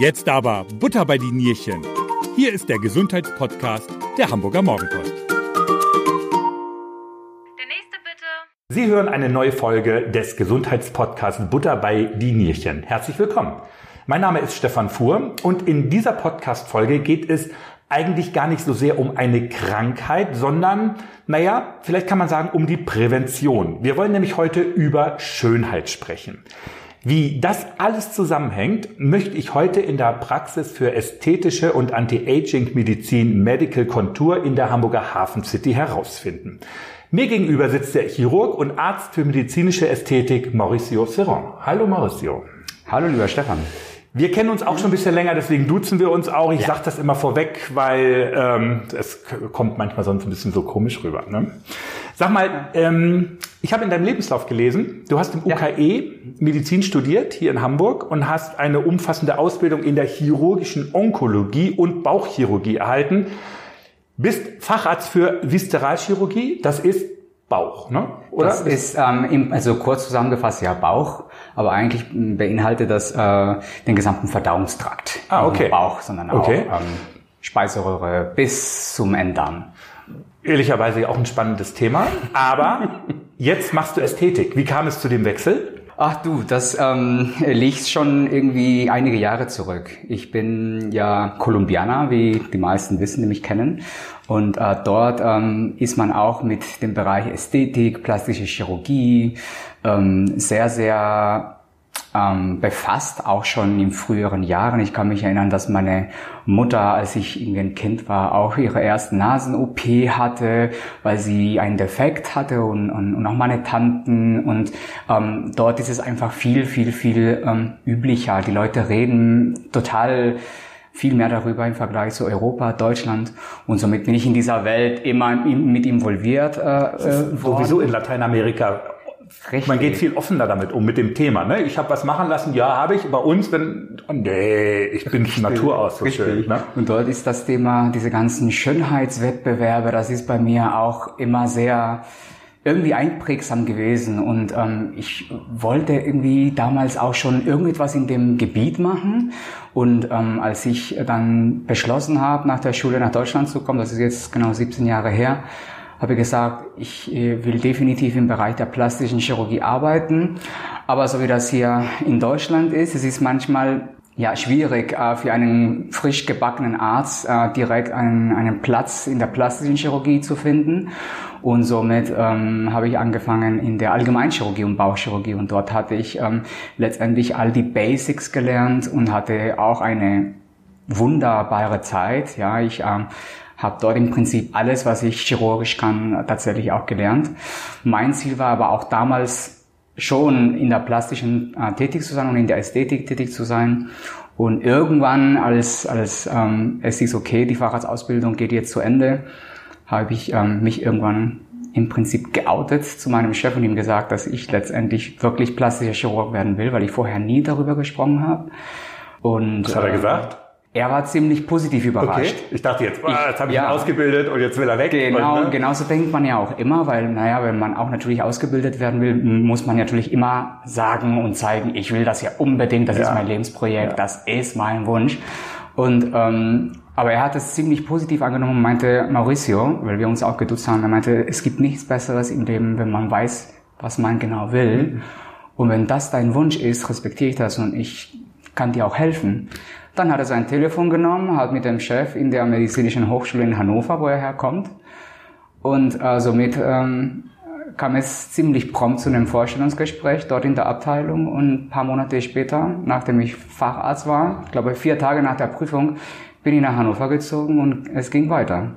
Jetzt aber Butter bei die Nierchen. Hier ist der Gesundheitspodcast der Hamburger Morgenpost. Der nächste bitte. Sie hören eine neue Folge des Gesundheitspodcasts Butter bei die Nierchen. Herzlich willkommen. Mein Name ist Stefan Fuhr und in dieser Podcast-Folge geht es eigentlich gar nicht so sehr um eine Krankheit, sondern, naja, vielleicht kann man sagen, um die Prävention. Wir wollen nämlich heute über Schönheit sprechen. Wie das alles zusammenhängt, möchte ich heute in der Praxis für ästhetische und Anti-Aging-Medizin Medical Contour in der Hamburger Hafen City herausfinden. Mir gegenüber sitzt der Chirurg und Arzt für medizinische Ästhetik Mauricio Serron. Hallo Mauricio. Hallo lieber Stefan. Wir kennen uns auch schon ein bisschen länger, deswegen duzen wir uns auch. Ich ja. sage das immer vorweg, weil ähm, es kommt manchmal sonst ein bisschen so komisch rüber. Ne? Sag mal, ähm, ich habe in deinem Lebenslauf gelesen, du hast im UKE ja. Medizin studiert hier in Hamburg und hast eine umfassende Ausbildung in der chirurgischen Onkologie und Bauchchirurgie erhalten. Bist Facharzt für Viszeralchirurgie, das ist Bauch, ne? Oder? Das ist ähm, also kurz zusammengefasst ja Bauch aber eigentlich beinhaltet das äh, den gesamten Verdauungstrakt. Ah, okay. Nicht Bauch, sondern auch okay. ähm, Speiseröhre bis zum Enddarm. Ehrlicherweise auch ein spannendes Thema, aber jetzt machst du Ästhetik. Wie kam es zu dem Wechsel? Ach du, das ähm, liegt schon irgendwie einige Jahre zurück. Ich bin ja Kolumbianer, wie die meisten wissen, die mich kennen. Und äh, dort ähm, ist man auch mit dem Bereich Ästhetik, plastische Chirurgie ähm, sehr, sehr ähm, befasst, auch schon in früheren Jahren. Ich kann mich erinnern, dass meine Mutter, als ich irgendwie ein Kind war, auch ihre erste Nasen-OP hatte, weil sie einen Defekt hatte und, und, und auch meine Tanten. Und ähm, dort ist es einfach viel, viel, viel ähm, üblicher. Die Leute reden total viel mehr darüber im Vergleich zu Europa, Deutschland. Und somit bin ich in dieser Welt immer mit involviert. Äh, äh sowieso in Lateinamerika Richtig. Man geht viel offener damit um, mit dem Thema. Ne? Ich habe was machen lassen, ja, habe ich. Bei uns, wenn, oh, nee, ich bin von Natur aus so Richtig. schön. Ne? Und dort ist das Thema, diese ganzen Schönheitswettbewerbe, das ist bei mir auch immer sehr irgendwie einprägsam gewesen. Und ähm, ich wollte irgendwie damals auch schon irgendetwas in dem Gebiet machen. Und ähm, als ich dann beschlossen habe, nach der Schule nach Deutschland zu kommen, das ist jetzt genau 17 Jahre her, habe gesagt, ich äh, will definitiv im Bereich der plastischen Chirurgie arbeiten. Aber so wie das hier in Deutschland ist, es ist manchmal ja, schwierig äh, für einen frisch gebackenen Arzt äh, direkt einen, einen Platz in der plastischen Chirurgie zu finden. Und somit ähm, habe ich angefangen in der Allgemeinchirurgie und Bauchchirurgie und dort hatte ich ähm, letztendlich all die Basics gelernt und hatte auch eine wunderbare Zeit. Ja, ich ähm, habe dort im Prinzip alles, was ich chirurgisch kann, tatsächlich auch gelernt. Mein Ziel war aber auch damals schon in der plastischen äh, tätig zu sein und in der Ästhetik tätig zu sein. Und irgendwann, als, als ähm, es ist okay, die Facharztausbildung geht jetzt zu Ende, habe ich ähm, mich irgendwann im Prinzip geoutet zu meinem Chef und ihm gesagt, dass ich letztendlich wirklich plastischer Chirurg werden will, weil ich vorher nie darüber gesprochen habe. Und, Was hat er äh, gesagt? Er war ziemlich positiv überrascht. Okay. Ich dachte jetzt, ah, jetzt habe ich ja, ihn ausgebildet und jetzt will er weg. Genau, und, ne? genauso denkt man ja auch immer, weil, naja, wenn man auch natürlich ausgebildet werden will, muss man natürlich immer sagen und zeigen, ich will das ja unbedingt, das ja. ist mein Lebensprojekt, ja. das ist mein Wunsch. Und ähm, aber er hat es ziemlich positiv angenommen und meinte, Mauricio, weil wir uns auch geduzt haben, er meinte, es gibt nichts Besseres im Leben, wenn man weiß, was man genau will. Mhm. Und wenn das dein Wunsch ist, respektiere ich das und ich kann dir auch helfen. Dann hat er sein Telefon genommen, hat mit dem Chef in der medizinischen Hochschule in Hannover, wo er herkommt. Und äh, somit ähm, kam es ziemlich prompt zu einem Vorstellungsgespräch dort in der Abteilung und ein paar Monate später, nachdem ich Facharzt war, glaube vier Tage nach der Prüfung, bin ich nach Hannover gezogen und es ging weiter.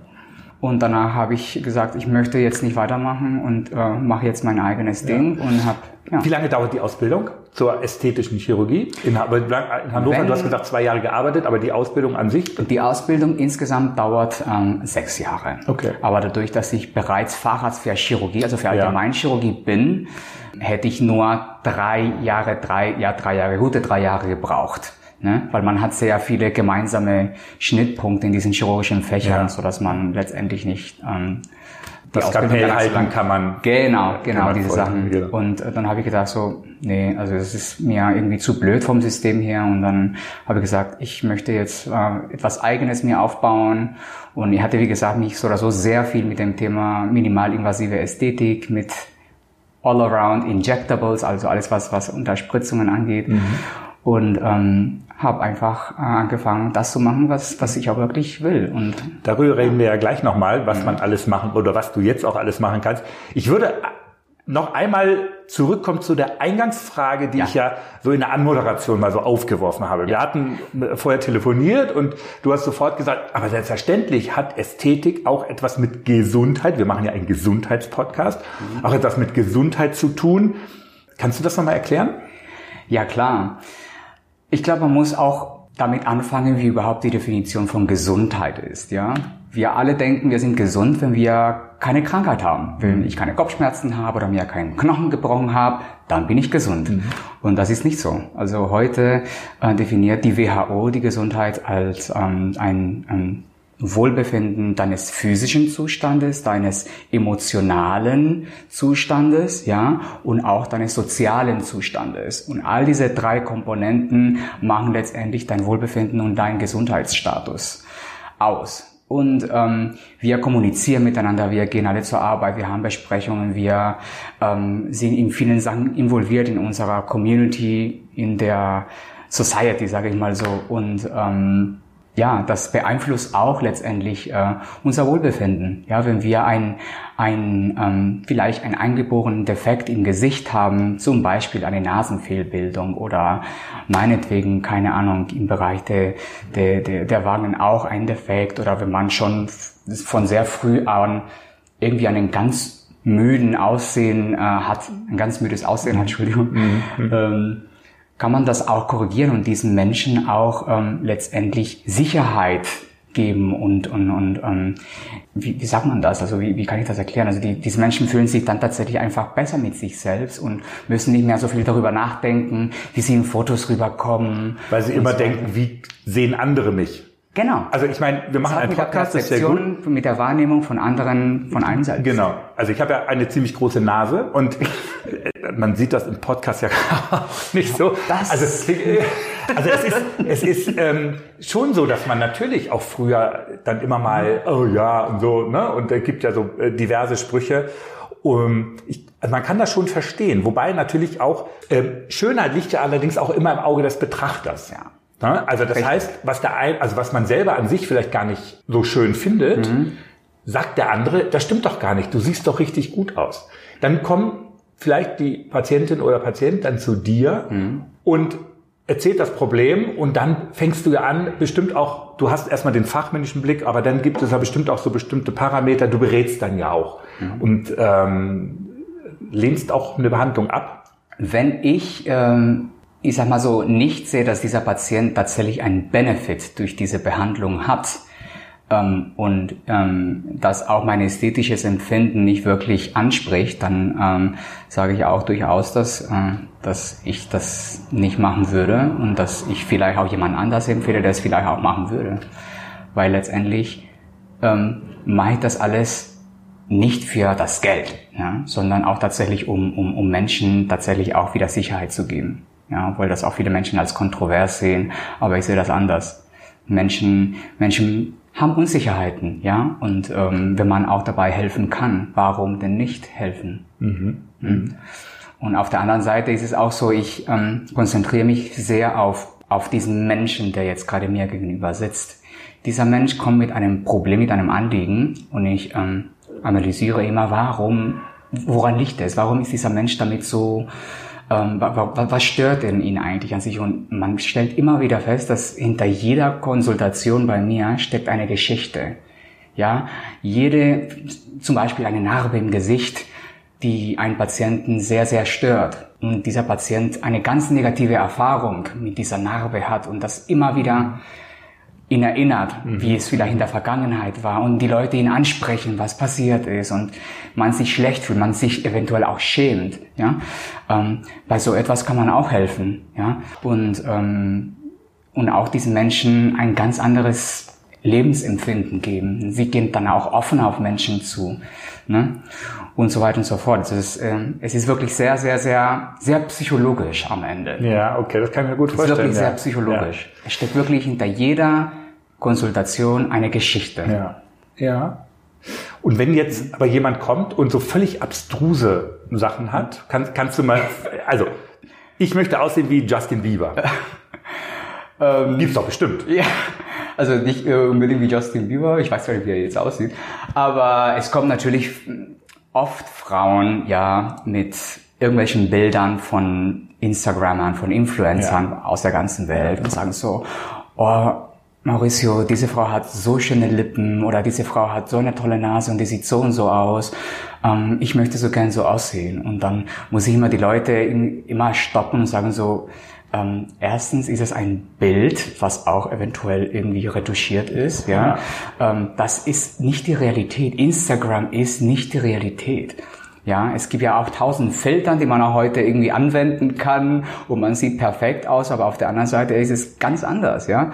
Und danach habe ich gesagt, ich möchte jetzt nicht weitermachen und äh, mache jetzt mein eigenes Ding ja. und habe. Ja. Wie lange dauert die Ausbildung zur ästhetischen Chirurgie? In, Hannover, Wenn, du hast gesagt, zwei Jahre gearbeitet, aber die Ausbildung an sich? Die Ausbildung insgesamt dauert ähm, sechs Jahre. Okay. Aber dadurch, dass ich bereits Facharzt für Chirurgie, also für Allgemeinchirurgie bin, hätte ich nur drei Jahre, drei, ja, drei Jahre, gute drei Jahre gebraucht. Ne? Weil man hat sehr viele gemeinsame Schnittpunkte in diesen chirurgischen Fächern, ja. so dass man letztendlich nicht ähm, die das Ausbildung so halten lang. kann man. Genau, kann genau, man diese folgen, Sachen. genau. Und äh, dann habe ich gedacht so, nee, also das ist mir irgendwie zu blöd vom System her. Und dann habe ich gesagt, ich möchte jetzt äh, etwas Eigenes mir aufbauen. Und ich hatte, wie gesagt, mich so oder so sehr viel mit dem Thema minimalinvasive Ästhetik, mit All-Around Injectables, also alles, was, was Unterspritzungen angeht. Und ähm, habe einfach äh, angefangen, das zu machen, was, was ich auch wirklich will. Und Darüber reden wir ja gleich nochmal, was man alles machen oder was du jetzt auch alles machen kannst. Ich würde noch einmal zurückkommen zu der Eingangsfrage, die Ja. ich ja so in der Anmoderation mal so aufgeworfen habe. Wir hatten vorher telefoniert und du hast sofort gesagt, aber selbstverständlich hat Ästhetik auch etwas mit Gesundheit, wir machen ja einen Gesundheitspodcast, Mhm. auch etwas mit Gesundheit zu tun. Kannst du das nochmal erklären? Ja, klar. Ich glaube, man muss auch damit anfangen, wie überhaupt die Definition von Gesundheit ist, ja. Wir alle denken, wir sind gesund, wenn wir keine Krankheit haben. Wenn ich keine Kopfschmerzen habe oder mir keinen Knochen gebrochen habe, dann bin ich gesund. Und das ist nicht so. Also heute äh, definiert die WHO die Gesundheit als ähm, ein, ein Wohlbefinden deines physischen Zustandes, deines emotionalen Zustandes, ja, und auch deines sozialen Zustandes. Und all diese drei Komponenten machen letztendlich dein Wohlbefinden und deinen Gesundheitsstatus aus. Und ähm, wir kommunizieren miteinander, wir gehen alle zur Arbeit, wir haben Besprechungen, wir ähm, sind in vielen Sachen involviert in unserer Community, in der Society, sage ich mal so. Und ähm, ja, das beeinflusst auch letztendlich äh, unser Wohlbefinden. Ja, wenn wir ein, ein ähm, vielleicht einen eingeborenen Defekt im Gesicht haben, zum Beispiel eine Nasenfehlbildung oder meinetwegen keine Ahnung im Bereich der der der, der Wangen auch ein Defekt oder wenn man schon von sehr früh an irgendwie einen ganz müden Aussehen äh, hat, ein ganz müdes Aussehen hat, Entschuldigung. Ähm, kann man das auch korrigieren und diesen Menschen auch ähm, letztendlich Sicherheit geben und und und ähm, wie, wie sagt man das? Also wie, wie kann ich das erklären? Also die, diese Menschen fühlen sich dann tatsächlich einfach besser mit sich selbst und müssen nicht mehr so viel darüber nachdenken, wie sie in Fotos rüberkommen. Weil sie immer so. denken, wie sehen andere mich? Genau. Also ich meine, wir machen einen mit der Podcast, das ist sehr gut. Mit der Wahrnehmung von anderen von einem selbst. Genau. Also ich habe ja eine ziemlich große Nase und man sieht das im Podcast ja nicht so. Das- also, also es ist, es ist ähm, schon so, dass man natürlich auch früher dann immer mal, oh ja und so, ne? Und da gibt ja so äh, diverse Sprüche. Um, ich, also man kann das schon verstehen. Wobei natürlich auch ähm, Schönheit liegt ja allerdings auch immer im Auge des Betrachters. Ja. Ne? Also das Richtig. heißt, was der ein, also was man selber an sich vielleicht gar nicht so schön findet, sagt der andere, das stimmt doch gar nicht. Du siehst doch richtig gut aus. Dann kommt vielleicht die Patientin oder Patient dann zu dir und erzählt das Problem und dann fängst du ja an, bestimmt auch, du hast erstmal den fachmännischen Blick, aber dann gibt es ja bestimmt auch so bestimmte Parameter, du berätst dann ja auch und ähm, lehnst auch eine Behandlung ab. Wenn ich, ähm, ich sag mal so, nicht sehe, dass dieser Patient tatsächlich einen Benefit durch diese Behandlung hat ähm, und ähm, das auch mein ästhetisches Empfinden nicht wirklich anspricht, dann ähm, sage ich auch durchaus, dass, äh, dass ich das nicht machen würde und dass ich vielleicht auch jemand anders empfehle, der es vielleicht auch machen würde. Weil letztendlich ähm, mache ich das alles nicht für das Geld, ja, sondern auch tatsächlich, um, um, um Menschen tatsächlich auch wieder Sicherheit zu geben. Ja, obwohl das auch viele Menschen als kontrovers sehen, aber ich sehe das anders. Menschen, Menschen haben Unsicherheiten, ja, und ähm, wenn man auch dabei helfen kann, warum denn nicht helfen? Mhm. Und auf der anderen Seite ist es auch so, ich ähm, konzentriere mich sehr auf, auf diesen Menschen, der jetzt gerade mir gegenüber sitzt. Dieser Mensch kommt mit einem Problem, mit einem Anliegen und ich ähm, analysiere immer, warum, woran liegt es? Warum ist dieser Mensch damit so, ähm, wa, wa, was stört denn ihn eigentlich an sich? Und man stellt immer wieder fest, dass hinter jeder Konsultation bei mir steckt eine Geschichte. Ja, jede, zum Beispiel eine Narbe im Gesicht, die einen Patienten sehr, sehr stört. Und dieser Patient eine ganz negative Erfahrung mit dieser Narbe hat und das immer wieder ihn erinnert, wie es vielleicht in der Vergangenheit war und die Leute ihn ansprechen, was passiert ist und man sich schlecht fühlt, man sich eventuell auch schämt. Ja, ähm, bei so etwas kann man auch helfen. Ja, und ähm, und auch diesen Menschen ein ganz anderes Lebensempfinden geben. Sie gehen dann auch offen auf Menschen zu. Ne? Und so weiter und so fort. Es ist, äh, es ist wirklich sehr, sehr, sehr, sehr psychologisch am Ende. Ja, okay, das kann ich mir gut vorstellen. Es ist wirklich ja. sehr psychologisch. Ja. Es steckt wirklich hinter jeder Konsultation eine Geschichte. Ja. Ja. Und wenn jetzt aber jemand kommt und so völlig abstruse Sachen hat, kann, kannst du mal, also, ich möchte aussehen wie Justin Bieber. ähm, Gibt's doch bestimmt. Ja. Also nicht äh, unbedingt wie Justin Bieber, ich weiß gar nicht, wie er jetzt aussieht. Aber es kommen natürlich oft Frauen ja mit irgendwelchen Bildern von Instagramern, von Influencern ja. aus der ganzen Welt und sagen so, oh, Mauricio, diese Frau hat so schöne Lippen oder diese Frau hat so eine tolle Nase und die sieht so und so aus. Ähm, ich möchte so gern so aussehen. Und dann muss ich immer die Leute immer stoppen und sagen so, ähm, erstens ist es ein Bild, was auch eventuell irgendwie retuschiert ist. Ja, ja. Ähm, das ist nicht die Realität. Instagram ist nicht die Realität. Ja, es gibt ja auch tausend Filtern, die man auch heute irgendwie anwenden kann und man sieht perfekt aus, aber auf der anderen Seite ist es ganz anders, ja.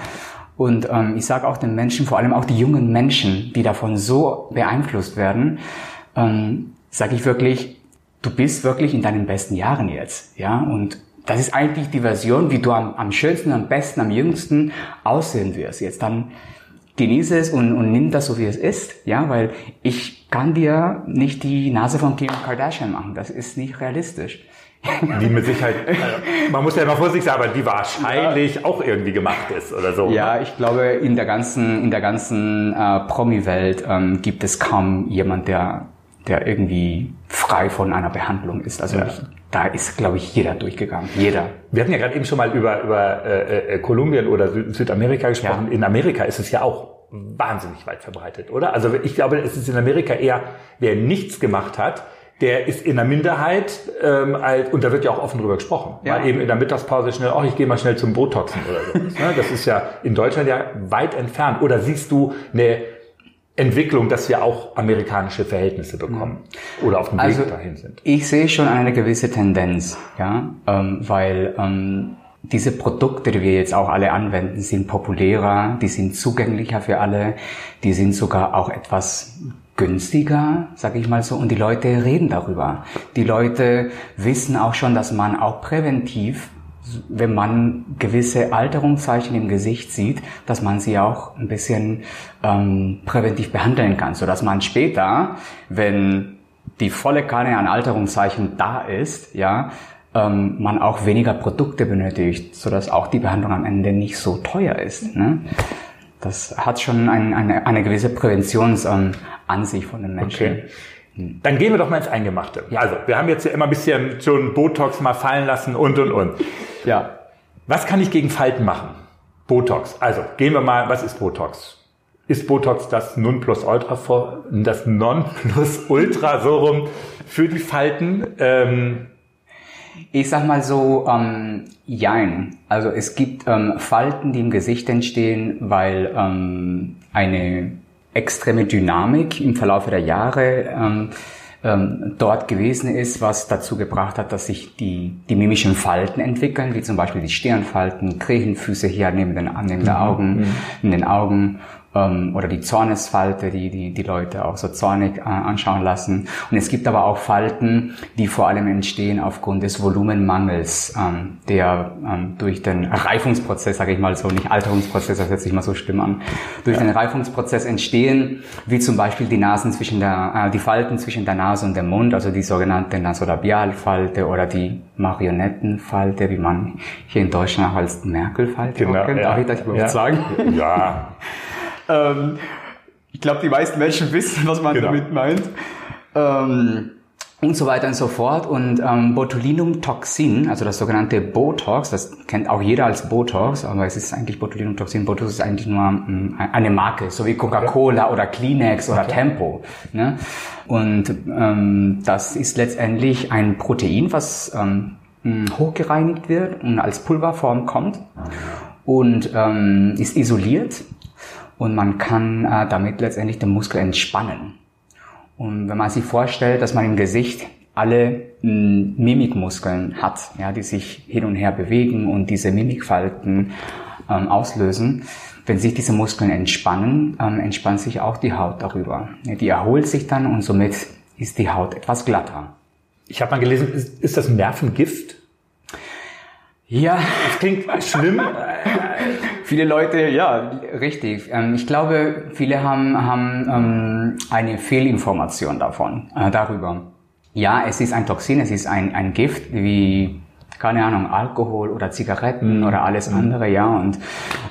Und ähm, ich sage auch den Menschen, vor allem auch die jungen Menschen, die davon so beeinflusst werden, ähm, sage ich wirklich, du bist wirklich in deinen besten Jahren jetzt, ja. Und das ist eigentlich die Version, wie du am, am schönsten, am besten, am jüngsten aussehen wirst. Jetzt dann genieße es und, und nimm das so, wie es ist, ja, weil ich kann dir nicht die Nase von Kim Kardashian machen. Das ist nicht realistisch. Die mit Sicherheit, also man muss ja immer vorsichtig sein, aber die wahrscheinlich ja. auch irgendwie gemacht ist oder so. Ja, ich glaube, in der ganzen, in der ganzen äh, Promi-Welt ähm, gibt es kaum jemand, der, der irgendwie frei von einer Behandlung ist. Also ja. ich, da ist, glaube ich, jeder durchgegangen. Jeder. Wir hatten ja gerade eben schon mal über, über äh, äh, Kolumbien oder Süd Südamerika gesprochen. Ja. In Amerika ist es ja auch wahnsinnig weit verbreitet, oder? Also ich glaube, es ist in Amerika eher, wer nichts gemacht hat, der ist in der Minderheit ähm, alt, und da wird ja auch offen drüber gesprochen. Ja. Mal eben in der Mittagspause schnell, oh, ich gehe mal schnell zum Botoxen oder so. ne? Das ist ja in Deutschland ja weit entfernt. Oder siehst du eine Entwicklung, dass wir auch amerikanische Verhältnisse bekommen oder auf dem also, Weg dahin sind? Ich sehe schon eine gewisse Tendenz, ja, ähm, weil ähm, diese Produkte, die wir jetzt auch alle anwenden, sind populärer, die sind zugänglicher für alle, die sind sogar auch etwas günstiger, sag ich mal so, und die Leute reden darüber. Die Leute wissen auch schon, dass man auch präventiv wenn man gewisse Alterungszeichen im Gesicht sieht, dass man sie auch ein bisschen ähm, präventiv behandeln kann, so dass man später, wenn die volle Kanne an Alterungszeichen da ist, ja, ähm, man auch weniger Produkte benötigt, so dass auch die Behandlung am Ende nicht so teuer ist. Ne? Das hat schon ein, eine, eine gewisse Präventionsansicht ähm, von den Menschen. Okay. Dann gehen wir doch mal ins Eingemachte. Ja. Also, wir haben jetzt ja immer ein bisschen schon Botox mal fallen lassen und, und, und. Ja. Was kann ich gegen Falten machen? Botox. Also, gehen wir mal, was ist Botox? Ist Botox das Nonplusultra das Nonplusultra so rum für die Falten? Ähm, ich sag mal so, ähm, jein. Also es gibt ähm, Falten, die im Gesicht entstehen, weil ähm, eine extreme Dynamik im Verlauf der Jahre ähm, ähm, dort gewesen ist, was dazu gebracht hat, dass sich die, die mimischen Falten entwickeln, wie zum Beispiel die Stirnfalten, Krähenfüße hier neben den, neben den mhm. Augen, mhm. in den Augen ähm, oder die Zornesfalte, die, die die Leute auch so zornig äh, anschauen lassen. Und es gibt aber auch Falten, die vor allem entstehen aufgrund des Volumenmangels, ähm, der ähm, durch den Reifungsprozess, sage ich mal so, nicht Alterungsprozess, das setzt sich mal so schlimm an, durch ja. den Reifungsprozess entstehen, wie zum Beispiel die Nasen zwischen der, äh, die Falten zwischen der Nase und dem Mund, also die sogenannte Nasolabialfalte oder die Marionettenfalte, wie man hier in Deutschland auch als Merkelfalte genau, kennt. Ja. Darf ich das überhaupt ja. sagen? Ja. Ähm, ich glaube, die meisten Menschen wissen, was man genau. damit meint. Ähm, und so weiter und so fort. Und ähm, Botulinumtoxin, also das sogenannte Botox, das kennt auch jeder als Botox, aber es ist eigentlich Botulinumtoxin. Botox ist eigentlich nur ähm, eine Marke, so wie Coca-Cola oder Kleenex oder okay. Tempo. Ne? Und ähm, das ist letztendlich ein Protein, was ähm, hochgereinigt wird und als Pulverform kommt und ähm, ist isoliert und man kann äh, damit letztendlich den Muskel entspannen. Und wenn man sich vorstellt, dass man im Gesicht alle Mimikmuskeln hat, ja, die sich hin und her bewegen und diese Mimikfalten ähm, auslösen. Wenn sich diese Muskeln entspannen, ähm, entspannt sich auch die Haut darüber. Die erholt sich dann und somit ist die Haut etwas glatter. Ich habe mal gelesen, ist, ist das Nervengift? Ja. Das klingt schlimm. viele Leute, ja, richtig. Ähm, ich glaube, viele haben, haben ähm, eine Fehlinformation davon, äh, darüber. Ja, es ist ein Toxin, es ist ein, ein Gift, wie, keine Ahnung, Alkohol oder Zigaretten mhm. oder alles andere, ja. Und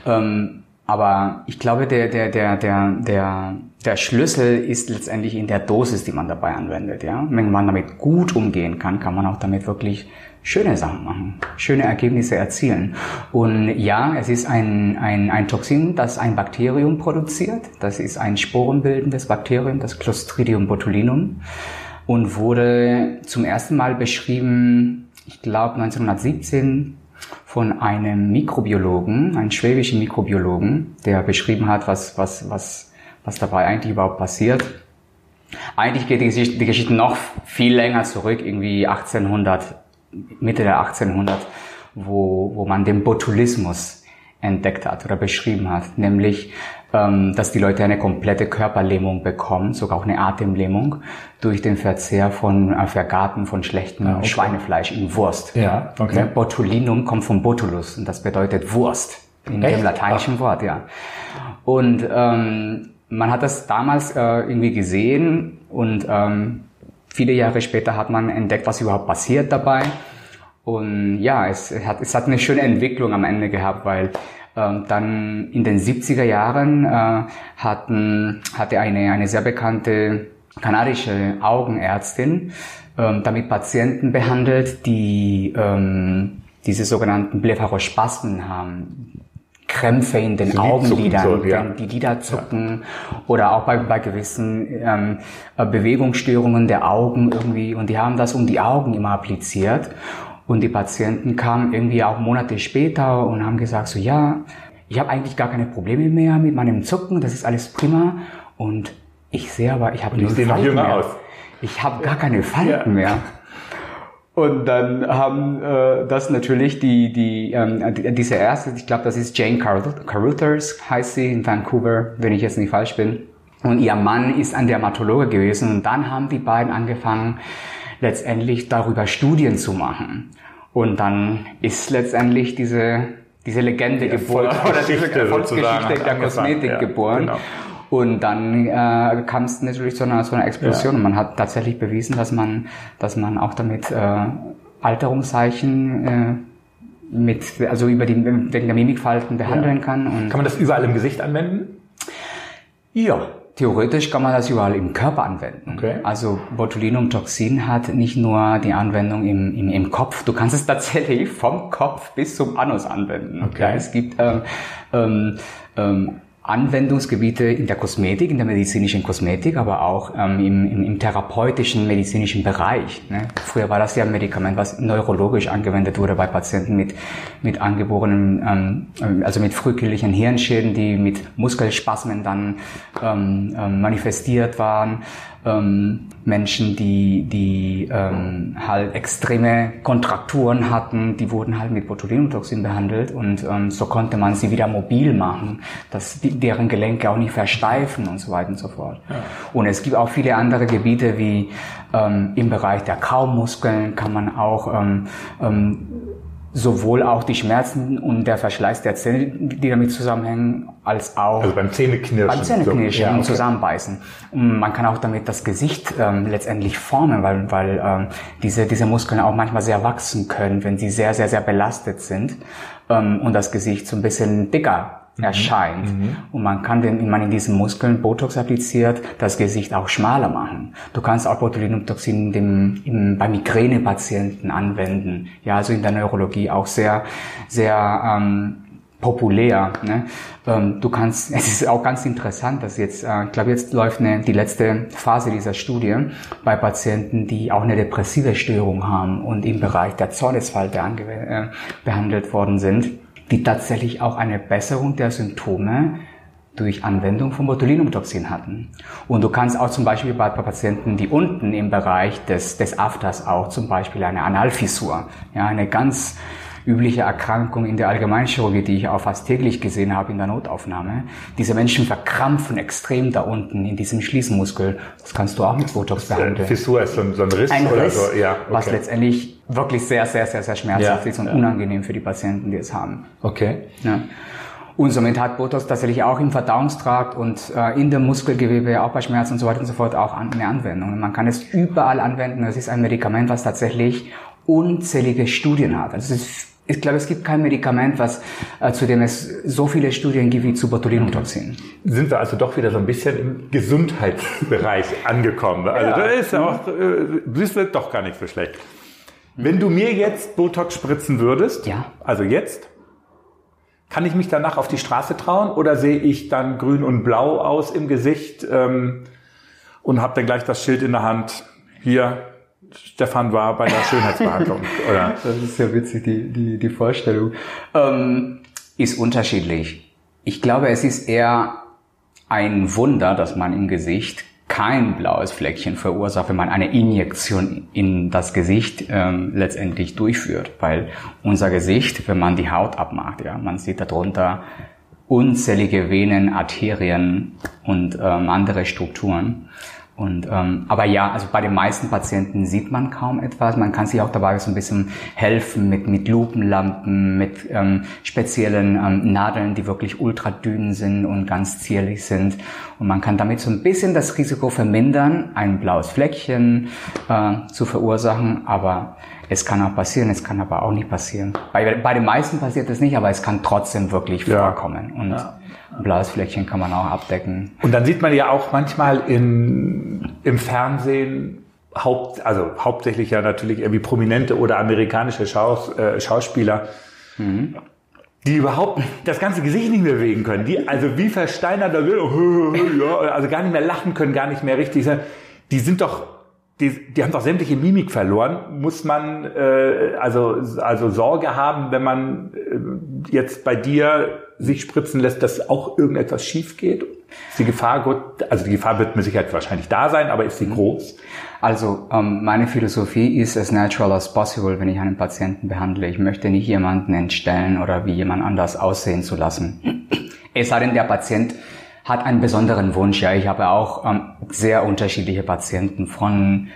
ähm, aber ich glaube, der, der, der, der, der, der Schlüssel ist letztendlich in der Dosis, die man dabei anwendet. Ja? Wenn man damit gut umgehen kann, kann man auch damit wirklich schöne Sachen machen, schöne Ergebnisse erzielen. Und ja, es ist ein, ein, ein Toxin, das ein Bakterium produziert. Das ist ein sporenbildendes Bakterium, das Clostridium botulinum. Und wurde zum ersten Mal beschrieben, ich glaube 1917 von einem Mikrobiologen, einem schwäbischen Mikrobiologen, der beschrieben hat, was, was, was, was dabei eigentlich überhaupt passiert. Eigentlich geht die Geschichte, die Geschichte noch viel länger zurück, irgendwie 1800, Mitte der 1800, wo, wo man den Botulismus entdeckt hat oder beschrieben hat, nämlich ähm, dass die Leute eine komplette Körperlähmung bekommen, sogar auch eine Atemlähmung, durch den Verzehr von äh, Vergaten von schlechtem ja, okay. Schweinefleisch in Wurst. Ja, okay. Botulinum kommt vom Botulus und das bedeutet Wurst in Echt? dem lateinischen Ach. Wort, ja. Und ähm, man hat das damals äh, irgendwie gesehen und ähm, viele Jahre später hat man entdeckt, was überhaupt passiert dabei. Und ja, es hat, es hat eine schöne Entwicklung am Ende gehabt, weil ähm, dann in den 70er Jahren äh, hatten, hatte eine, eine sehr bekannte kanadische Augenärztin ähm, damit Patienten behandelt, die ähm, diese sogenannten Blepharospasmen haben. Krämpfe in den Augenlidern, so, ja. die Lider zucken ja. oder auch bei, bei gewissen ähm, äh, Bewegungsstörungen der Augen irgendwie und die haben das um die Augen immer appliziert und die Patienten kamen irgendwie auch Monate später und haben gesagt, so ja, ich habe eigentlich gar keine Probleme mehr mit meinem Zucken, das ist alles prima. Und ich sehe aber, ich habe null Falten mehr. Aus. Ich habe gar keine Falten ja. mehr. Und dann haben äh, das natürlich die, die, ähm, die diese erste, ich glaube, das ist Jane Caruthers, heißt sie in Vancouver, wenn ich jetzt nicht falsch bin. Und ihr Mann ist ein Dermatologe gewesen. Und dann haben die beiden angefangen, letztendlich darüber Studien zu machen. Und dann ist letztendlich diese, diese Legende die geboren oder diese Erfolgsgeschichte der Kosmetik ja, geboren. Genau. Und dann äh, kam es natürlich zu einer, zu einer Explosion ja. und man hat tatsächlich bewiesen, dass man, dass man auch damit äh, Alterungszeichen äh, mit, also über die wegen der Mimikfalten behandeln ja. kann. Und kann man das überall im Gesicht anwenden? Ja, Theoretisch kann man das überall im Körper anwenden. Okay. Also Botulinumtoxin hat nicht nur die Anwendung im, im, im Kopf, du kannst es tatsächlich vom Kopf bis zum Anus anwenden. Okay. Ja, es gibt ähm, ähm, ähm, Anwendungsgebiete in der Kosmetik, in der medizinischen Kosmetik, aber auch ähm, im, im, im, therapeutischen, medizinischen Bereich. Ne? Früher war das ja ein Medikament, was neurologisch angewendet wurde bei Patienten mit, mit angeborenen, ähm, also mit frühkindlichen Hirnschäden, die mit Muskelspasmen dann ähm, ähm manifestiert waren ähm, Menschen, die, die ähm, halt extreme Kontrakturen hatten, die wurden halt mit Botulinumtoxin behandelt und ähm, so konnte man sie wieder mobil machen, dass die, deren Gelenke auch nicht versteifen und so weiter und so fort. Ja. Und es gibt auch viele andere Gebiete wie ähm, im Bereich der Kaumuskeln kann man auch ähm, ähm, sowohl auch die Schmerzen und der Verschleiß der Zähne, die damit zusammenhängen, als auch also beim Zähneknirschen, beim Zähneknirschen so. ja, okay. Zusammenbeißen. Und man kann auch damit das Gesicht ähm, letztendlich formen, weil, weil ähm, diese, diese Muskeln auch manchmal sehr wachsen können, wenn sie sehr, sehr, sehr belastet sind ähm, und das Gesicht so ein bisschen dicker. Erscheint. Mhm. Und man kann, den, wenn man in diesen Muskeln Botox appliziert, das Gesicht auch schmaler machen. Du kannst auch Botulinumtoxin dem, im, bei Migränepatienten anwenden. Ja, also in der Neurologie auch sehr, sehr ähm, populär. Ne? Ähm, du kannst, es ist auch ganz interessant, dass jetzt, äh, ich glaube, jetzt läuft eine, die letzte Phase dieser Studie bei Patienten, die auch eine depressive Störung haben und im Bereich der Zornesfalte äh, behandelt worden sind die tatsächlich auch eine Besserung der Symptome durch Anwendung von Botulinumtoxin hatten. Und du kannst auch zum Beispiel bei Patienten, die unten im Bereich des, des Afters auch zum Beispiel eine Analfissur, ja, eine ganz übliche Erkrankung in der Allgemeinchirurgie, die ich auch fast täglich gesehen habe in der Notaufnahme. Diese Menschen verkrampfen extrem da unten in diesem Schließmuskel. Das kannst du auch mit Botox behandeln. Fissur ist so ein, so ein Riss, ein oder Riss so. Ja, okay. was letztendlich wirklich sehr, sehr, sehr, sehr schmerzhaft Ja, ist und ja. unangenehm für die Patienten, die es haben. Okay. Ja. Und somit hat Botox tatsächlich auch im Verdauungstrakt und äh, in dem Muskelgewebe, auch bei Schmerzen und so weiter und so fort auch an, eine Anwendung. Und man kann es überall anwenden. Es ist ein Medikament, was tatsächlich unzählige Studien hat. Also es ist, ich glaube, es gibt kein Medikament, was, äh, zu dem es so viele Studien gibt wie zu Botulinumtoxin. Sind wir also doch wieder so ein bisschen im Gesundheitsbereich angekommen. Also Ja. da ist ja auch, äh, bist du doch gar nicht so schlecht. Wenn du mir jetzt Botox spritzen würdest, Ja. also jetzt, kann ich mich danach auf die Straße trauen oder sehe ich dann grün und blau aus im Gesicht ähm, und habe dann gleich das Schild in der Hand, hier, Stefan war bei der Schönheitsbehandlung. oder? Das ist ja witzig, die, die, die Vorstellung. Ähm, ist unterschiedlich. Ich glaube, es ist eher ein Wunder, dass man im Gesicht kein blaues Fleckchen verursacht, wenn man eine Injektion in das Gesicht ähm, letztendlich durchführt. Weil unser Gesicht, wenn man die Haut abmacht, ja, man sieht darunter unzählige Venen, Arterien und ähm, andere Strukturen. Und, ähm, aber ja, also bei den meisten Patienten sieht man kaum etwas. Man kann sich auch dabei so ein bisschen helfen mit, mit Lupenlampen, mit ähm, speziellen ähm, Nadeln, die wirklich ultra dünn sind und ganz zierlich sind. Und man kann damit so ein bisschen das Risiko vermindern, ein blaues Fleckchen äh, zu verursachen. Aber es kann auch passieren, es kann aber auch nicht passieren. Bei, bei den meisten passiert es nicht, aber es kann trotzdem wirklich Ja. vorkommen. Und ein blaues Fleckchen kann man auch abdecken. Und dann sieht man ja auch manchmal in, im Fernsehen haupt, also hauptsächlich ja natürlich irgendwie prominente oder amerikanische Schaus, äh, Schauspieler, die überhaupt das ganze Gesicht nicht mehr bewegen können. Die also wie versteinert da sind, ja, also gar nicht mehr lachen können, gar nicht mehr richtig sein. Die sind doch, die, die haben doch sämtliche Mimik verloren. Muss man äh, also also Sorge haben, wenn man äh, jetzt bei dir sich spritzen lässt, dass auch irgendetwas schief geht? Ist die Gefahr gut? Also die Gefahr wird mit Sicherheit wahrscheinlich da sein, aber ist sie groß? Also ähm, meine Philosophie ist as natural as possible, wenn ich einen Patienten behandle. Ich möchte nicht jemanden entstellen oder wie jemand anders aussehen zu lassen. Es sei denn, der Patient hat einen besonderen Wunsch. Ja, ich habe auch ähm, sehr unterschiedliche Patienten von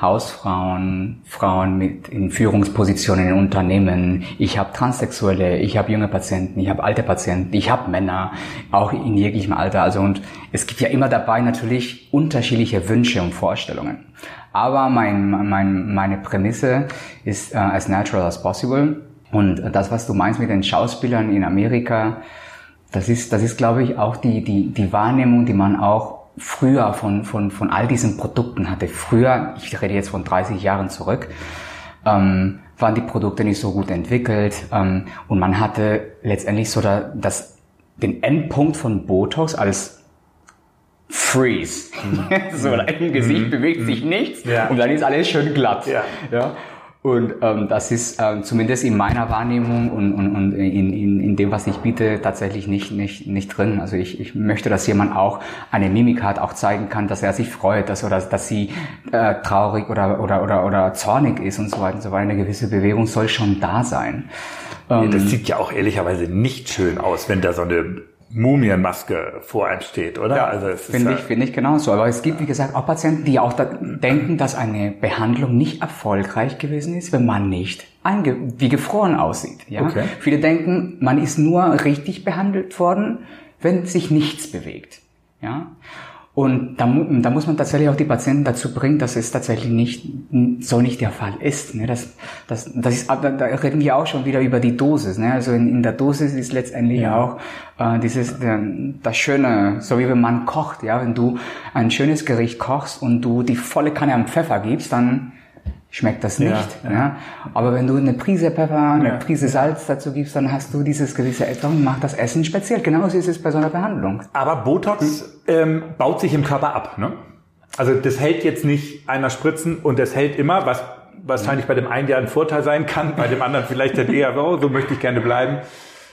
Hausfrauen, Frauen mit in Führungspositionen in Unternehmen. Ich habe Transsexuelle, ich habe junge Patienten, ich habe alte Patienten, ich habe Männer, auch in jeglichem Alter. Also und es gibt ja immer dabei natürlich unterschiedliche Wünsche und Vorstellungen. Aber mein, mein, meine Prämisse ist äh, as natural as possible. Und das, was du meinst mit den Schauspielern in Amerika, das ist, das ist, glaube ich, auch die, die, die Wahrnehmung, die man auch früher von, von, von all diesen Produkten hatte. Früher, ich rede jetzt von 30 Jahren zurück, ähm, waren die Produkte nicht so gut entwickelt ähm, und man hatte letztendlich so da, das, den Endpunkt von Botox als Freeze. so, im Gesicht bewegt sich nichts Ja. und dann ist alles schön glatt. Ja. Ja. Und ähm, das ist ähm, zumindest in meiner Wahrnehmung und, und, und in, in, in dem, was ich biete, tatsächlich nicht, nicht, nicht drin. Also ich, ich möchte, dass jemand auch eine Mimik hat, auch zeigen kann, dass er sich freut, dass, oder dass sie äh, traurig oder, oder, oder, oder zornig ist und so weiter und so weiter. Eine gewisse Bewegung soll schon da sein. Ähm, Das sieht ja auch ehrlicherweise nicht schön aus, wenn da so eine Mumienmaske vor einem steht, oder? also es ist Finde ja, ich, finde ich genauso. Aber es gibt, wie gesagt, auch Patienten, die auch da denken, dass eine Behandlung nicht erfolgreich gewesen ist, wenn man nicht einge wie gefroren aussieht. Ja? Okay. Viele denken, man ist nur richtig behandelt worden, wenn sich nichts bewegt. Ja? Und da, da muss man tatsächlich auch die Patienten dazu bringen, dass es tatsächlich nicht, so nicht der Fall ist. Ne? Das, das, das ist, da, da reden wir auch schon wieder über die Dosis. Ne? Also in, in der Dosis ist letztendlich auch äh, dieses, äh, das Schöne, so wie wenn man kocht. Ja? Wenn du ein schönes Gericht kochst und du die volle Kanne an Pfeffer gibst, dann schmeckt das nicht. Ja, Ja, Aber wenn du eine Prise Pfeffer, eine Ja. Prise Salz dazu gibst, dann hast du dieses gewisse etwas und macht das Essen speziell. Genauso ist es bei so einer Behandlung. Aber Botox ähm, baut sich im Körper ab, ne? Also das hält jetzt nicht einer spritzen und das hält immer, was wahrscheinlich bei dem einen ja ein Vorteil sein kann, bei dem anderen vielleicht dann eher, oh, so möchte ich gerne bleiben.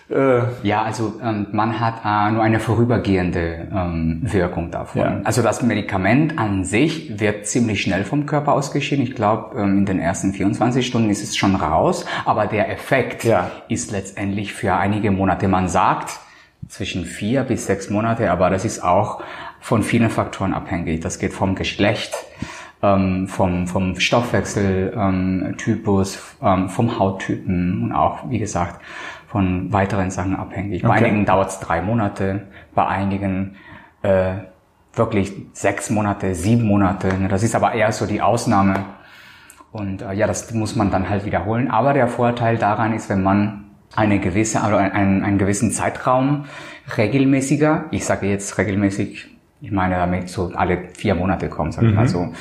Äh ja, also ähm, man hat äh, nur eine vorübergehende ähm, Wirkung davon. Ja. Also das Medikament an sich wird ziemlich schnell vom Körper ausgeschieden. Ich glaube, ähm, in den ersten 24 Stunden ist es schon raus, aber der Effekt ja. ist letztendlich für einige Monate. Man sagt zwischen vier bis sechs Monate, aber das ist auch von vielen Faktoren abhängig. Das geht vom Geschlecht, ähm, vom, vom Stoffwechseltypus, ähm, ähm, vom Hauttypen und auch, wie gesagt, von weiteren Sachen abhängig. Bei einigen dauert es drei Monate, bei einigen äh, wirklich sechs Monate, sieben Monate. Ne? Das ist aber eher so die Ausnahme. Und äh, ja, das muss man dann halt wiederholen. Aber der Vorteil daran ist, wenn man eine gewisse, also einen, einen gewissen Zeitraum regelmäßiger, ich sage jetzt regelmäßig, ich meine damit so alle vier Monate kommen, sage ich mal mhm. so,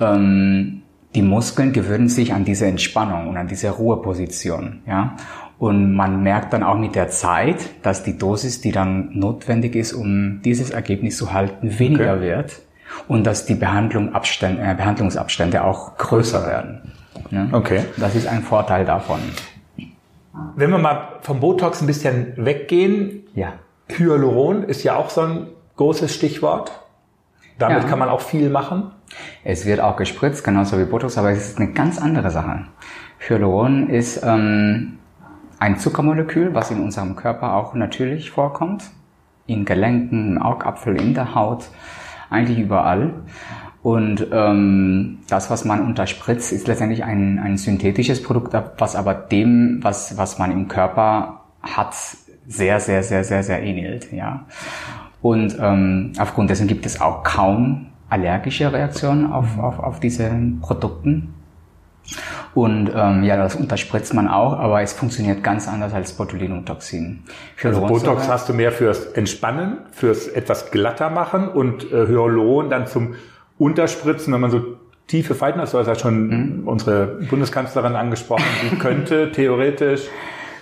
ähm, die Muskeln gewöhnen sich an diese Entspannung und an diese Ruheposition, ja. Und man merkt dann auch mit der Zeit, dass die Dosis, die dann notwendig ist, um dieses Ergebnis zu halten, weniger okay. wird und dass die Behandlung Abstände, äh, Behandlungsabstände auch größer werden. Ne? Okay. Das ist ein Vorteil davon. Wenn wir mal vom Botox ein bisschen weggehen, ja. Hyaluron ist ja auch so ein großes Stichwort. Damit ja. kann man auch viel machen. Es wird auch gespritzt, genauso wie Botox, aber es ist eine ganz andere Sache. Hyaluron ist ähm, ein Zuckermolekül, was in unserem Körper auch natürlich vorkommt. In Gelenken, im Augapfel, in der Haut, eigentlich überall. Und ähm, das, was man unterspritzt, ist letztendlich ein, ein synthetisches Produkt, was aber dem, was, was man im Körper hat, sehr, sehr, sehr, sehr, sehr ähnelt. Ja. Und ähm, aufgrund dessen gibt es auch kaum allergische Reaktionen auf, auf, auf diese Produkten. Und ähm, ja, das unterspritzt man auch, aber es funktioniert ganz anders als Botulinumtoxin. Also Botox hast du mehr fürs Entspannen, fürs etwas glatter machen und äh, Hyaluron dann zum Unterspritzen, wenn man so tiefe Falten hat, so hat schon mhm. unsere Bundeskanzlerin angesprochen, die könnte theoretisch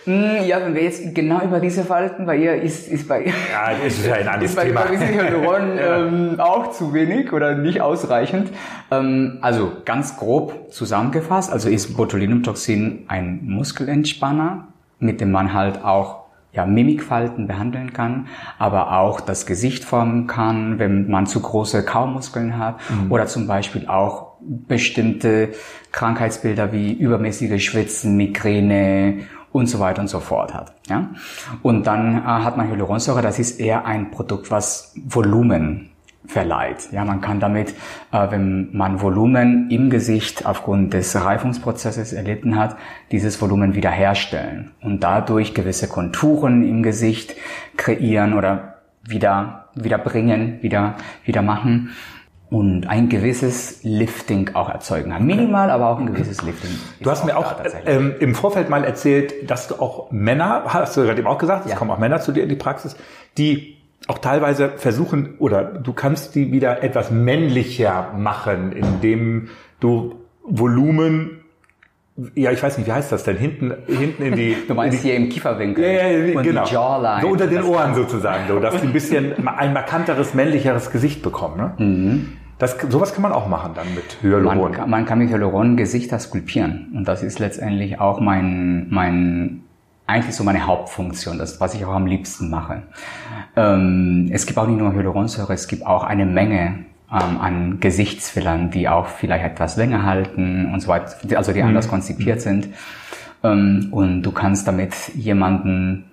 ja, wenn wir jetzt genau über diese Falten, bei ihr ist, ist bei ihr, ja, das ist ja ein anderes ist bei, Thema. Bei Hyaluron ja. ähm, auch zu wenig oder nicht ausreichend. Ähm, also ganz grob zusammengefasst, also ist Botulinumtoxin ein Muskelentspanner, mit dem man halt auch ja, Mimikfalten behandeln kann, aber auch das Gesicht formen kann, wenn man zu große Kaumuskeln hat mhm. oder zum Beispiel auch bestimmte Krankheitsbilder wie übermäßige Schwitzen, Migräne und so weiter und so fort hat. Ja? Und dann äh, hat man Hyaluronsäure, das ist eher ein Produkt, was Volumen verleiht. Ja, man kann damit, äh, wenn man Volumen im Gesicht aufgrund des Reifungsprozesses erlitten hat, dieses Volumen wiederherstellen und dadurch gewisse Konturen im Gesicht kreieren oder wieder, wieder bringen, wieder, wieder machen und ein gewisses Lifting auch erzeugen kann. Minimal, aber auch ein gewisses Lifting. Du hast mir auch ähm, im Vorfeld mal erzählt, dass du auch Männer, hast du gerade eben auch gesagt, es ja. kommen auch Männer zu dir in die Praxis, die auch teilweise versuchen oder du kannst die wieder etwas männlicher machen, indem du Volumen ja, ich weiß nicht, wie heißt das denn? Hinten, hinten in die. Du meinst die, hier im Kieferwinkel. Ja, ja, und genau. Die Jawline. So unter den Ohren sozusagen, so, dass die ein bisschen ein markanteres, männlicheres Gesicht bekommen. Ne? Mhm. Das, sowas kann man auch machen dann mit Hyaluron. Man, man kann mit Hyaluron Gesichter skulpieren. Und das ist letztendlich auch mein, mein eigentlich so meine Hauptfunktion, das, was ich auch am liebsten mache. Ähm, es gibt auch nicht nur Hyaluronsäure, es gibt auch eine Menge ähm, an Gesichtsfillern, die auch vielleicht etwas länger halten und so weiter, also die mhm. anders konzipiert sind. Ähm, und du kannst damit jemanden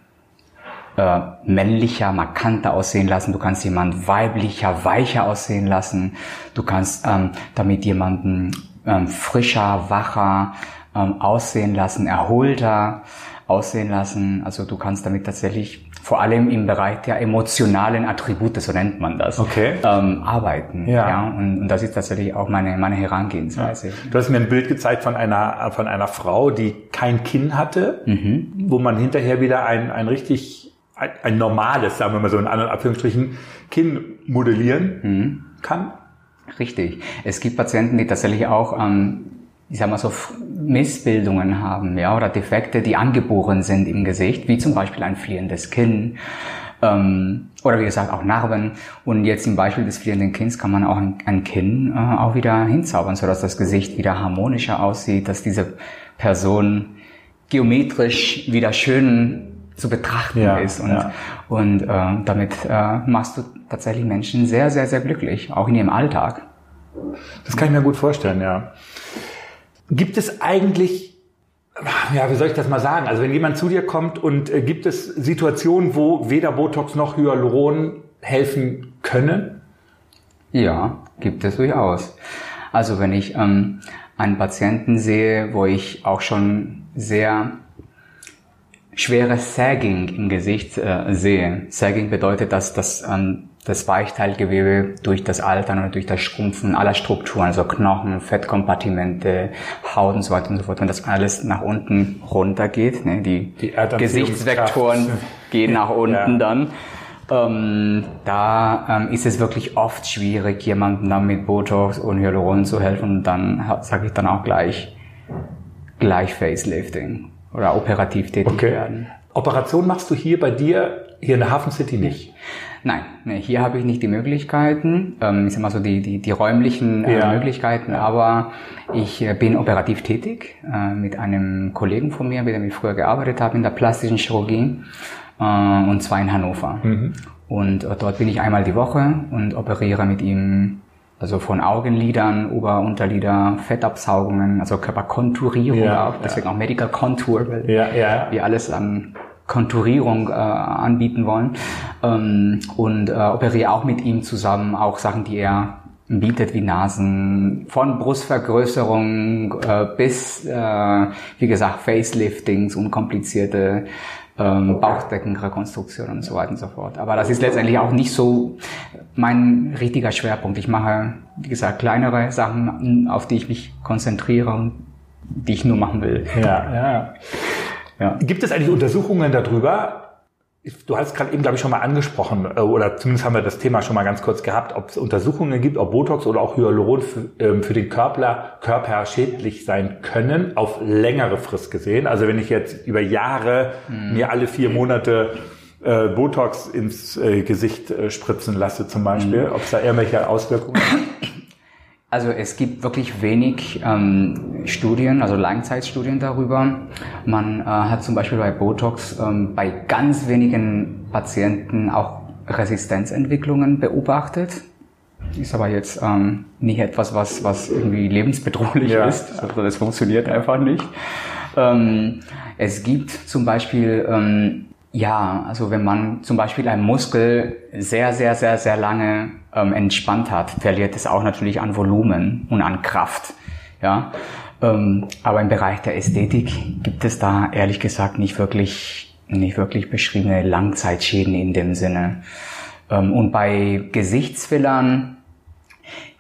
äh, männlicher, markanter aussehen lassen. Du kannst jemanden weiblicher, weicher aussehen lassen. Du kannst ähm, damit jemanden ähm, frischer, wacher ähm, aussehen lassen, erholter aussehen lassen. Also du kannst damit tatsächlich vor allem im Bereich der emotionalen Attribute, so nennt man das, okay. ähm, arbeiten. Ja. ja? Und, und das ist tatsächlich auch meine, meine Herangehensweise. Ja. Du hast mir ein Bild gezeigt von einer, von einer Frau, die kein Kinn hatte, mhm. wo man hinterher wieder ein, ein richtig, ein, ein normales, sagen wir mal so in anderen Anführungsstrichen, Kinn modellieren mhm. kann. Richtig. Es gibt Patienten, die tatsächlich auch ähm, ich sag mal so, Missbildungen haben, ja, oder Defekte, die angeboren sind im Gesicht, wie zum Beispiel ein fliehendes Kinn, ähm, oder wie gesagt auch Narben. Und jetzt im Beispiel des fliehenden Kinns kann man auch ein, ein Kinn äh, auch wieder hinzaubern, sodass das Gesicht wieder harmonischer aussieht, dass diese Person geometrisch wieder schön zu betrachten Ja, ist. Und, ja. und äh, damit äh, machst du tatsächlich Menschen sehr, sehr, sehr glücklich, auch in ihrem Alltag. Das kann ich mir gut vorstellen, ja. Gibt es eigentlich, ja, wie soll ich das mal sagen? Also wenn jemand zu dir kommt und äh, gibt es Situationen, wo weder Botox noch Hyaluron helfen können? Ja, gibt es durchaus. Also wenn ich ähm, einen Patienten sehe, wo ich auch schon sehr schweres Sagging im Gesicht äh, sehe. Sagging bedeutet, dass das, ähm, das Weichteilgewebe durch das Altern oder durch das Schrumpfen aller Strukturen, also Knochen, Fettkompartimente, Haut und so weiter und so fort, wenn das alles nach unten runter geht, ne, die, Die. Gesichtsvektoren gehen nach unten Ja. dann. Ähm, da ähm, ist es wirklich oft schwierig, jemandem dann mit Botox und Hyaluron zu helfen. Und dann sage ich dann auch gleich, gleich Facelifting oder operativ tätig Okay. werden. Operation machst du hier bei dir, hier in der Hafen City nicht? Nein, nee, hier habe ich nicht die Möglichkeiten, ähm, ich sag mal so die, die, die räumlichen äh, Ja. Möglichkeiten, aber ich äh, bin operativ tätig äh, mit einem Kollegen von mir, mit dem ich früher gearbeitet habe in der plastischen Chirurgie äh, und zwar in Hannover. Und äh, dort bin ich einmal die Woche und operiere mit ihm also von Augenlidern, Ober-, Unterlider, Fettabsaugungen, also Körperkonturierung Ja, auch, deswegen auch Medical Contour, weil Ja, ja. wir alles an Konturierung äh, anbieten wollen. Ähm, und äh, operiere auch mit ihm zusammen auch Sachen, die er bietet wie Nasen, von Brustvergrößerung äh, bis, äh, wie gesagt, Faceliftings, unkomplizierte ähm, Bauchdeckenrekonstruktion und so weiter und so fort. Aber das ist letztendlich auch nicht so mein richtiger Schwerpunkt. Ich mache, wie gesagt, kleinere Sachen, auf die ich mich konzentriere und die ich nur machen will. Ja, ja. Ja. Gibt es eigentlich Untersuchungen darüber? Du hast gerade eben, glaube ich, schon mal angesprochen, äh, oder zumindest haben wir das Thema schon mal ganz kurz gehabt, ob es Untersuchungen gibt, ob Botox oder auch Hyaluron für, ähm, für den Körper, Körper schädlich sein können, auf längere Frist gesehen. Also wenn ich jetzt über Jahre mir alle vier Monate äh, Botox ins äh, Gesicht äh, spritzen lasse zum Beispiel, ob es da irgendwelche Auswirkungen hat? Also es gibt wirklich wenig ähm, Studien, also Langzeitstudien darüber. Man äh, hat zum Beispiel bei Botox ähm, bei ganz wenigen Patienten auch Resistenzentwicklungen beobachtet. Ist aber jetzt ähm, nicht etwas, was, was irgendwie lebensbedrohlich Ja. ist. Also das funktioniert einfach nicht. Ähm, es gibt zum Beispiel ähm, ja, also wenn man zum Beispiel einen Muskel sehr, sehr, sehr, sehr lange ähm, entspannt hat, verliert es auch natürlich an Volumen und an Kraft. Ja, ähm, aber im Bereich der Ästhetik gibt es da ehrlich gesagt nicht wirklich, nicht wirklich beschriebene Langzeitschäden in dem Sinne. Ähm, und bei Gesichtsfillern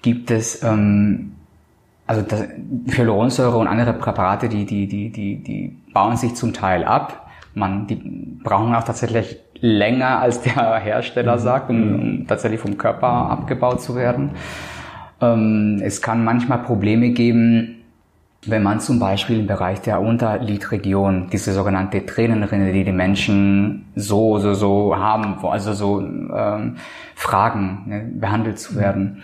gibt es ähm, also das, Hyaluronsäure und andere Präparate, die, die, die, die, die bauen sich zum Teil ab. Man, die brauchen auch tatsächlich länger, als der Hersteller sagt, um, um tatsächlich vom Körper abgebaut zu werden. Ähm, es kann manchmal Probleme geben, wenn man zum Beispiel im Bereich der Unterlidregion, diese sogenannte Tränenrinne, die die Menschen so, so, so haben, also so ähm, Fragen ne, behandelt zu werden,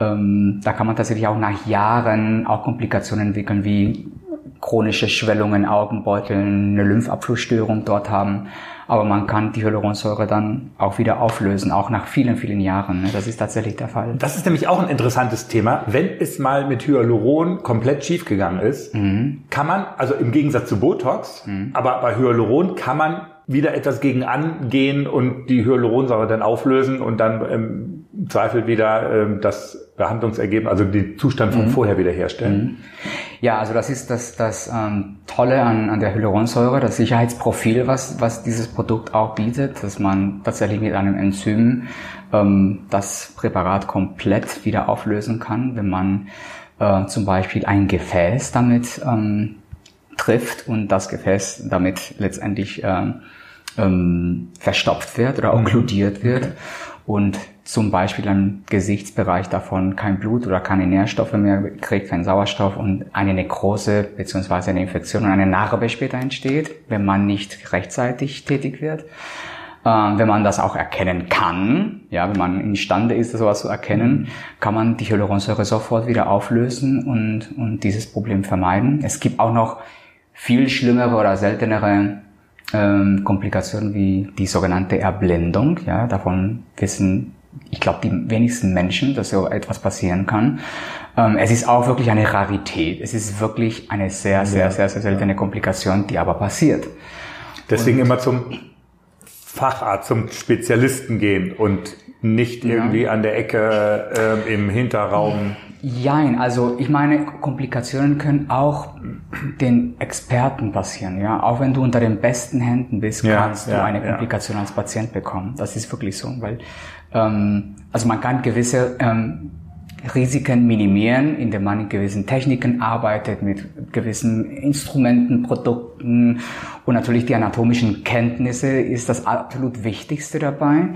ähm, da kann man tatsächlich auch nach Jahren auch Komplikationen entwickeln, wie chronische Schwellungen, Augenbeuteln, eine Lymphabflussstörung dort haben. Aber man kann die Hyaluronsäure dann auch wieder auflösen, auch nach vielen, vielen Jahren. ne. Das ist tatsächlich der Fall. Das ist nämlich auch ein interessantes Thema. Wenn es mal mit Hyaluron komplett schiefgegangen ist, kann man, also im Gegensatz zu Botox, aber bei Hyaluron kann man wieder etwas gegen angehen und die Hyaluronsäure dann auflösen und dann ähm, im Zweifel wieder ähm, das Behandlungsergebnis, also den Zustand von vorher wiederherstellen. Ja, also das ist das, das ähm, Tolle an, an der Hyaluronsäure, das Sicherheitsprofil, was, was dieses Produkt auch bietet, dass man tatsächlich mit einem Enzym ähm, das Präparat komplett wieder auflösen kann, wenn man äh, zum Beispiel ein Gefäß damit ähm, trifft und das Gefäß damit letztendlich ähm, ähm, verstopft wird oder okkludiert wird. Und zum Beispiel ein Gesichtsbereich davon kein Blut oder keine Nährstoffe mehr kriegt, keinen Sauerstoff und eine Nekrose beziehungsweise eine Infektion und eine Narbe später entsteht, wenn man nicht rechtzeitig tätig wird. Ähm, wenn man das auch erkennen kann, ja, wenn man imstande ist, sowas zu erkennen, kann man die Hyaluronsäure sofort wieder auflösen und, und dieses Problem vermeiden. Es gibt auch noch viel schlimmere oder seltenere ähm, Komplikationen wie die sogenannte Erblendung. Ja, davon wissen, ich glaube, die wenigsten Menschen, dass so etwas passieren kann. Ähm, es ist auch wirklich eine Rarität. Es ist wirklich eine sehr, sehr, sehr, sehr seltene Komplikation, die aber passiert. Deswegen und immer zum Facharzt, zum Spezialisten gehen und nicht irgendwie ja. an der Ecke äh, im Hinterraum. Jein, also ich meine, Komplikationen können auch den Experten passieren, ja. Auch wenn du unter den besten Händen bist, ja, kannst ja, du eine Komplikation als Patient bekommen. Das ist wirklich so, weil ähm, also man kann gewisse ähm, Risiken minimieren, indem man mit gewissen Techniken arbeitet, mit gewissen Instrumenten, Produkten und natürlich die anatomischen Kenntnisse ist das absolut Wichtigste dabei.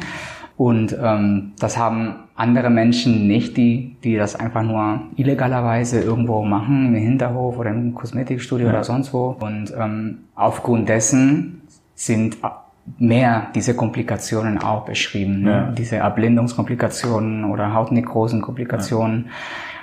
Und ähm, das haben andere Menschen nicht, die, die das einfach nur illegalerweise irgendwo machen, im Hinterhof oder im Kosmetikstudio ja. oder sonst wo. Und ähm, aufgrund dessen sind mehr diese Komplikationen auch beschrieben, ne? ja. diese Erblindungskomplikationen oder Hautnekrosenkomplikationen.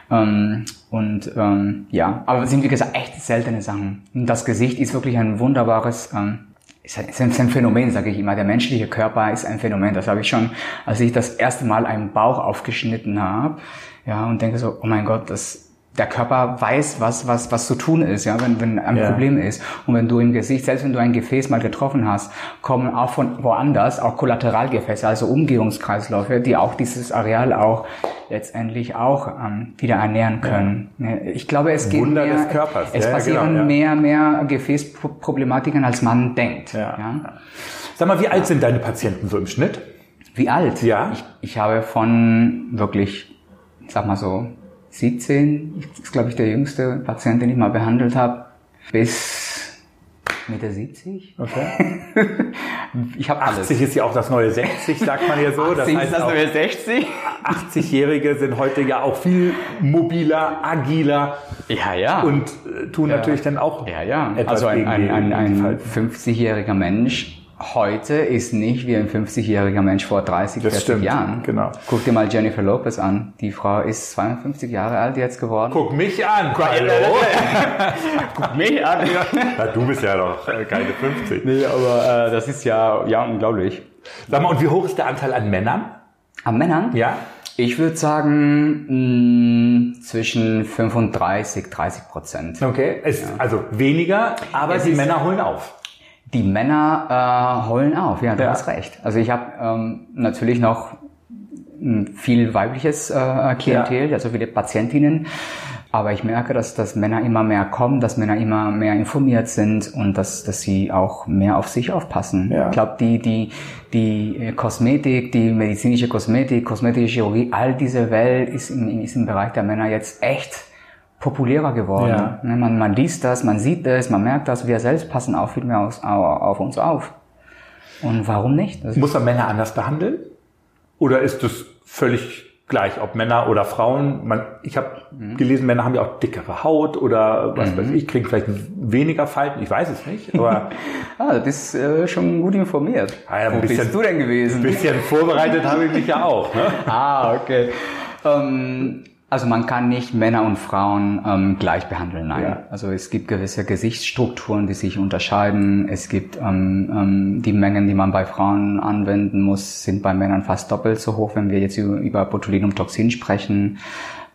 Ja. Ähm, und ähm, ja, aber sind wie gesagt echt seltene Sachen. Und das Gesicht ist wirklich ein wunderbares ähm, ist ein, ist ein Phänomen, sage ich immer. Der menschliche Körper ist ein Phänomen. Das habe ich schon, als ich das erste Mal einen Bauch aufgeschnitten habe, ja, und denke so, oh mein Gott, das der Körper weiß, was, was, was zu tun ist, ja, wenn, wenn ein ja. Problem ist. Und wenn du im Gesicht, selbst wenn du ein Gefäß mal getroffen hast, kommen auch von woanders auch Kollateralgefäße, also Umgehungskreisläufe, die auch dieses Areal auch letztendlich auch ähm, wieder ernähren können. Ja. Ich glaube, es geht Wunder mehr, des Körpers. es ja, passieren genau, mehr, mehr Gefäßproblematiken, als man denkt. Ja. Ja. Sag mal, wie alt sind deine Patienten so im Schnitt? Wie alt? Ja. Ich, ich habe von wirklich, sag mal so, 17, das ist glaube ich der jüngste Patient, den ich mal behandelt habe, bis Mitte 70. Okay. ich habe 80 ist ja auch das neue 60, sagt man ja so. 80 das heißt ist das neue 60. 80-Jährige sind heute ja auch viel mobiler, agiler. Ja, ja. Und äh, tun ja. natürlich dann auch ja, ja. etwas Also ein, ein, ein, ein 50-jähriger Mensch heute ist nicht wie ein 50-jähriger Mensch vor 30, das 40 stimmt, Jahren. Genau. Guck dir mal Jennifer Lopez an. Die Frau ist 52 Jahre alt jetzt geworden. Guck mich an. Hallo. Guck mich an. Ja, du bist ja noch äh, keine 50. Nee, aber äh, das ist ja, ja unglaublich. Sag mal, und wie hoch ist der Anteil an Männern? An Männern? Ja. Ich würde sagen mh, zwischen 35, 30 Prozent. Okay, ist ja. also weniger, aber es die Männer holen auf. Die Männer äh, heulen auf, ja, du ja. hast recht. Also ich habe ähm, natürlich noch viel weibliches äh, Klientel, ja. also viele Patientinnen. Aber ich merke, dass, dass Männer immer mehr kommen, dass Männer immer mehr informiert sind und dass, dass sie auch mehr auf sich aufpassen. Ja. Ich glaube, die, die, die Kosmetik, die medizinische Kosmetik, kosmetische Chirurgie, all diese Welt ist im, ist im Bereich der Männer jetzt echt populärer geworden. Ja. Ne, man, man liest das, man sieht das, man merkt das, wir selbst passen auch viel mehr auf, auf uns auf. Und warum nicht? Das Muss man Männer anders behandeln? Oder ist es völlig gleich, ob Männer oder Frauen? Man, ich habe mhm. gelesen, Männer haben ja auch dickere Haut oder was mhm. weiß ich, kriegen vielleicht weniger Falten, ich weiß es nicht. Aber ah, du bist äh, schon gut informiert. Ah, ja, Wo bisschen, bist du denn gewesen? Ein bisschen vorbereitet habe ich mich ja auch. Ne? Ah, okay. Ähm, also man kann nicht Männer und Frauen ähm, gleich behandeln, nein. Ja. Also es gibt gewisse Gesichtsstrukturen, die sich unterscheiden. Es gibt ähm, ähm, die Mengen, die man bei Frauen anwenden muss, sind bei Männern fast doppelt so hoch, wenn wir jetzt über Botulinumtoxin sprechen.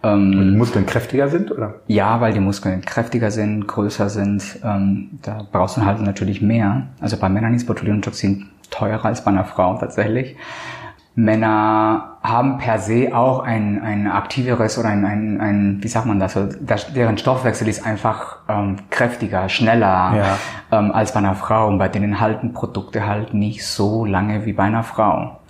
Ähm, und die Muskeln kräftiger sind, oder? Ja, weil die Muskeln kräftiger sind, größer sind. Ähm, da brauchst du halt natürlich mehr. Also bei Männern ist Botulinumtoxin teurer als bei einer Frau tatsächlich. Männer haben per se auch ein, ein aktiveres oder ein, ein, ein wie sagt man das, deren Stoffwechsel ist einfach ähm, kräftiger, schneller ja. ähm, als bei einer Frau. Und bei denen halten Produkte halt nicht so lange wie bei einer Frau.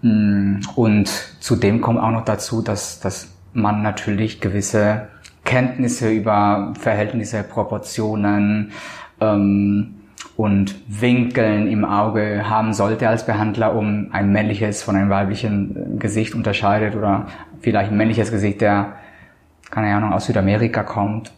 Mm, und zudem kommt auch noch dazu, dass, dass man natürlich gewisse Kenntnisse über Verhältnisse, Proportionen, ähm, und Winkeln im Auge haben sollte als Behandler, um ein männliches von einem weiblichen Gesicht unterscheidet oder vielleicht ein männliches Gesicht, der, keine Ahnung, aus Südamerika kommt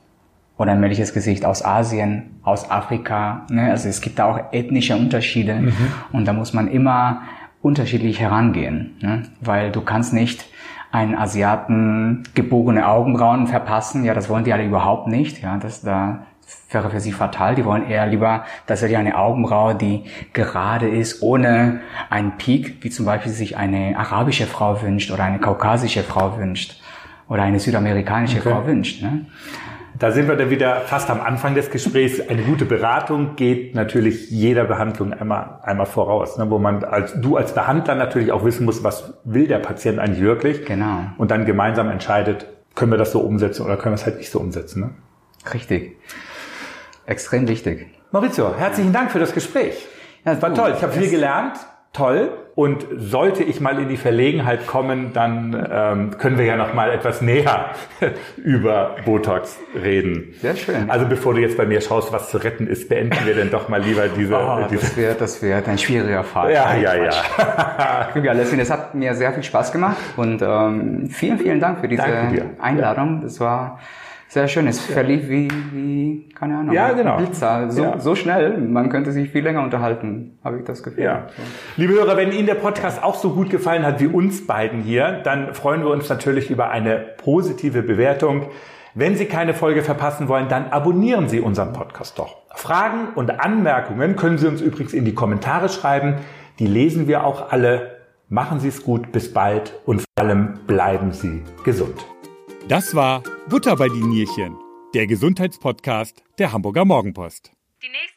oder ein männliches Gesicht aus Asien, aus Afrika. Ne? Also es gibt da auch ethnische Unterschiede mhm. und da muss man immer unterschiedlich herangehen, ne? weil du kannst nicht einen Asiaten gebogene Augenbrauen verpassen. Ja, das wollen die alle überhaupt nicht. Ja, das da wäre für sie fatal. Die wollen eher lieber tatsächlich eine Augenbraue, die gerade ist, ohne einen Peak, wie zum Beispiel sich eine arabische Frau wünscht oder eine kaukasische Frau wünscht oder eine südamerikanische okay. Frau wünscht. Ne? Da sind wir dann wieder fast am Anfang des Gesprächs. Eine gute Beratung geht natürlich jeder Behandlung einmal, einmal voraus, ne, wo man als, du als Behandler natürlich auch wissen musst, was will der Patient eigentlich wirklich. Genau. Und dann gemeinsam entscheidet, können wir das so umsetzen oder können wir es halt nicht so umsetzen. Ne? Richtig. Extrem wichtig. Maurizio, herzlichen Dank für das Gespräch. Ja, das war toll. Ich habe viel gelernt. Toll. Und sollte ich mal in die Verlegenheit kommen, dann ähm, können wir ja noch mal etwas näher über Botox reden. Sehr schön. Also bevor du jetzt bei mir schaust, was zu retten ist, beenden wir denn doch mal lieber diese. Oh, diese das wird, das wird ein schwieriger Fall. Ja, ja, ja. ja. Leslie, es hat mir sehr viel Spaß gemacht und ähm, vielen, vielen Dank für diese Einladung. Das war sehr schön. Es verlief wie, wie keine Ahnung, ja, genau. Blitzer. So, ja. so schnell, man könnte sich viel länger unterhalten, habe ich das Gefühl. Ja. Liebe Hörer, wenn Ihnen der Podcast auch so gut gefallen hat wie uns beiden hier, dann freuen wir uns natürlich über eine positive Bewertung. Wenn Sie keine Folge verpassen wollen, dann abonnieren Sie unseren Podcast doch. Fragen und Anmerkungen können Sie uns übrigens in die Kommentare schreiben. Die lesen wir auch alle. Machen Sie es gut, bis bald und vor allem bleiben Sie gesund. Das war Butter bei die Nierchen, der Gesundheitspodcast der Hamburger Morgenpost. Die nächste